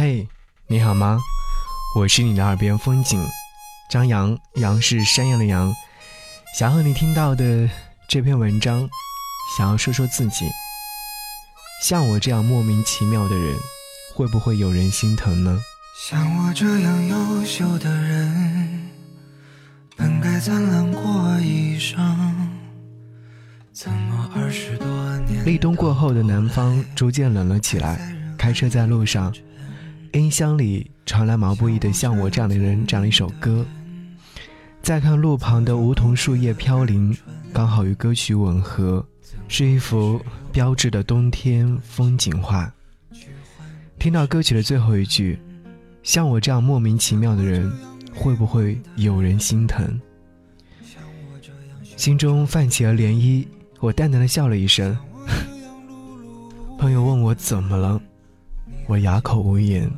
嘿，你好吗？我是你的耳边风景，张扬，杨是山羊的羊。想和你听到的这篇文章，想要说说自己。像我这样莫名其妙的人，会不会有人心疼呢？像我这样优秀的人，本该灿烂过一生，怎么二十多年？立冬过后的南方逐渐冷了起来，开车在路上。音箱里传来毛不易的《像我这样的人》这样一首歌，再看路旁的梧桐树叶飘零，刚好与歌曲吻合，是一幅标志的冬天风景画。听到歌曲的最后一句，“像我这样莫名其妙的人，会不会有人心疼？”心中泛起了涟漪，我淡淡的笑了一声。朋友问我怎么了？我哑口无言。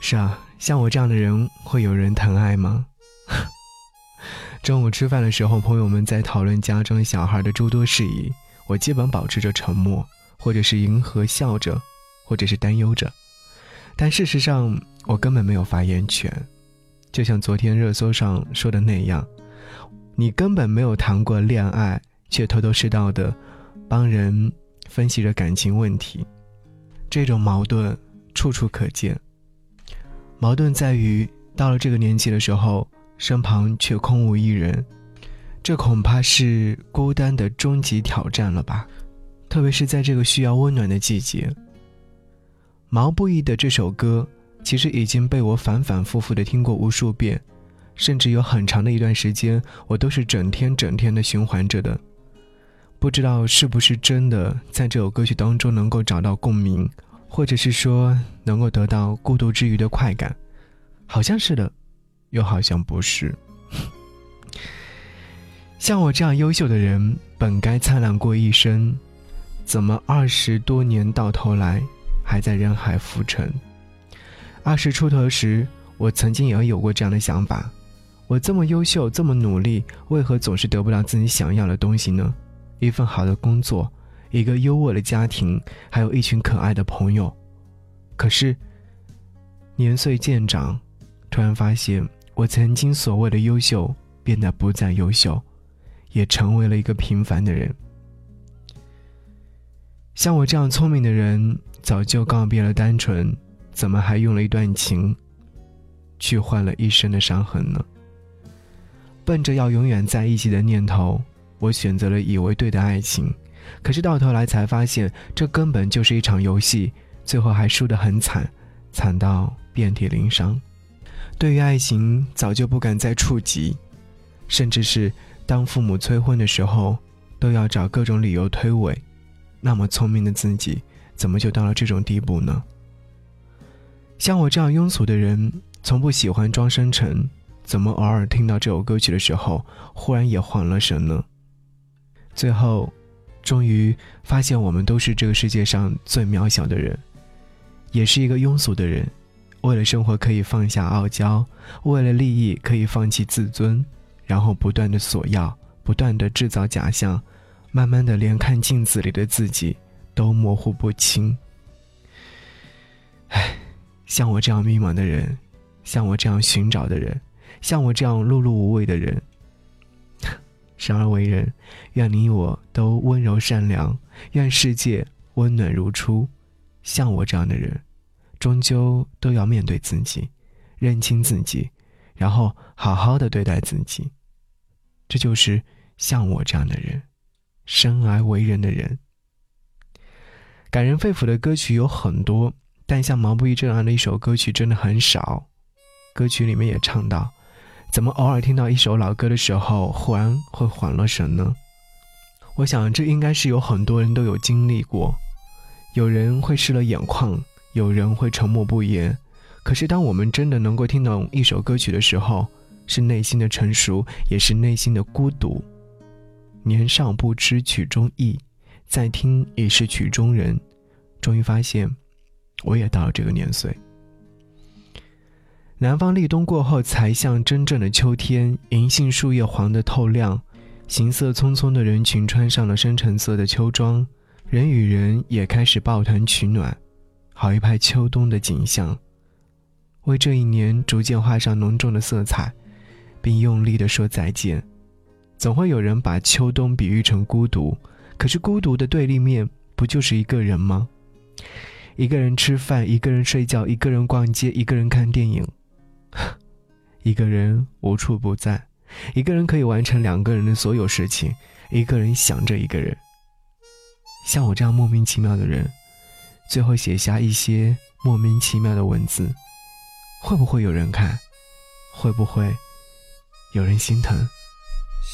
是啊，像我这样的人，会有人疼爱吗？中午吃饭的时候，朋友们在讨论家中小孩的诸多事宜，我基本保持着沉默，或者是迎合笑着，或者是担忧着。但事实上，我根本没有发言权。就像昨天热搜上说的那样，你根本没有谈过恋爱，却头头是道的帮人分析着感情问题。这种矛盾处处可见。矛盾在于，到了这个年纪的时候，身旁却空无一人，这恐怕是孤单的终极挑战了吧？特别是在这个需要温暖的季节。毛不易的这首歌，其实已经被我反反复复的听过无数遍，甚至有很长的一段时间，我都是整天整天的循环着的。不知道是不是真的在这首歌曲当中能够找到共鸣，或者是说能够得到孤独之余的快感，好像是的，又好像不是。像我这样优秀的人，本该灿烂过一生，怎么二十多年到头来还在人海浮沉？二十出头时，我曾经也有过这样的想法：我这么优秀，这么努力，为何总是得不到自己想要的东西呢？一份好的工作，一个优渥的家庭，还有一群可爱的朋友。可是，年岁渐长，突然发现，我曾经所谓的优秀变得不再优秀，也成为了一个平凡的人。像我这样聪明的人，早就告别了单纯，怎么还用了一段情，去换了一生的伤痕呢？奔着要永远在一起的念头。我选择了以为对的爱情，可是到头来才发现，这根本就是一场游戏，最后还输得很惨，惨到遍体鳞伤。对于爱情，早就不敢再触及，甚至是当父母催婚的时候，都要找各种理由推诿。那么聪明的自己，怎么就到了这种地步呢？像我这样庸俗的人，从不喜欢装深沉，怎么偶尔听到这首歌曲的时候，忽然也慌了神呢？最后，终于发现我们都是这个世界上最渺小的人，也是一个庸俗的人。为了生活可以放下傲娇，为了利益可以放弃自尊，然后不断的索要，不断的制造假象，慢慢的连看镜子里的自己都模糊不清。唉，像我这样迷茫的人，像我这样寻找的人，像我这样碌碌无为的人。生而为人，愿你我都温柔善良，愿世界温暖如初。像我这样的人，终究都要面对自己，认清自己，然后好好的对待自己。这就是像我这样的人，生而为人的人。感人肺腑的歌曲有很多，但像毛不易这样的一首歌曲真的很少。歌曲里面也唱到。怎么偶尔听到一首老歌的时候，忽然会缓了神呢？我想这应该是有很多人都有经历过。有人会湿了眼眶，有人会沉默不言。可是当我们真的能够听懂一首歌曲的时候，是内心的成熟，也是内心的孤独。年少不知曲中意，再听已是曲中人。终于发现，我也到了这个年岁。南方立冬过后，才像真正的秋天。银杏树叶黄得透亮，行色匆匆的人群穿上了深橙色的秋装，人与人也开始抱团取暖。好一派秋冬的景象，为这一年逐渐画上浓重的色彩，并用力地说再见。总会有人把秋冬比喻成孤独，可是孤独的对立面不就是一个人吗？一个人吃饭，一个人睡觉，一个人逛街，一个人看电影，一个人无处不在，一个人可以完成两个人的所有事情，一个人想着一个人。像我这样莫名其妙的人。最后写下一些莫名其妙的文字，会不会有人看？会不会有人心疼？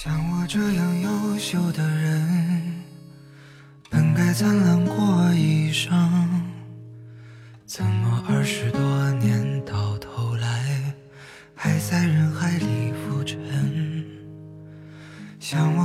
像我这样优秀的人，本该灿烂过一生，怎么二十多年到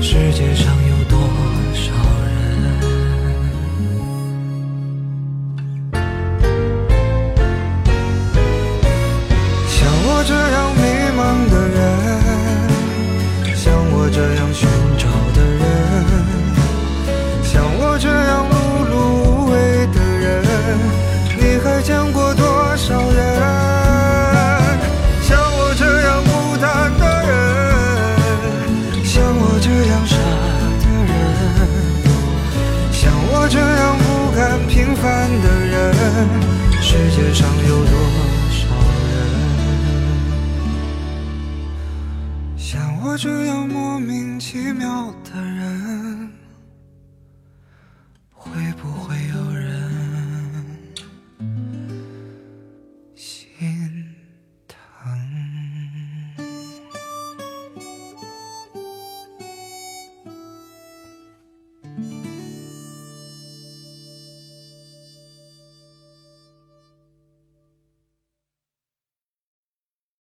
世界上有多少人像我这样迷茫的人像我这样寻找的人像我这样碌碌无为的人你还见过多这样莫名其妙的人会不会有人心疼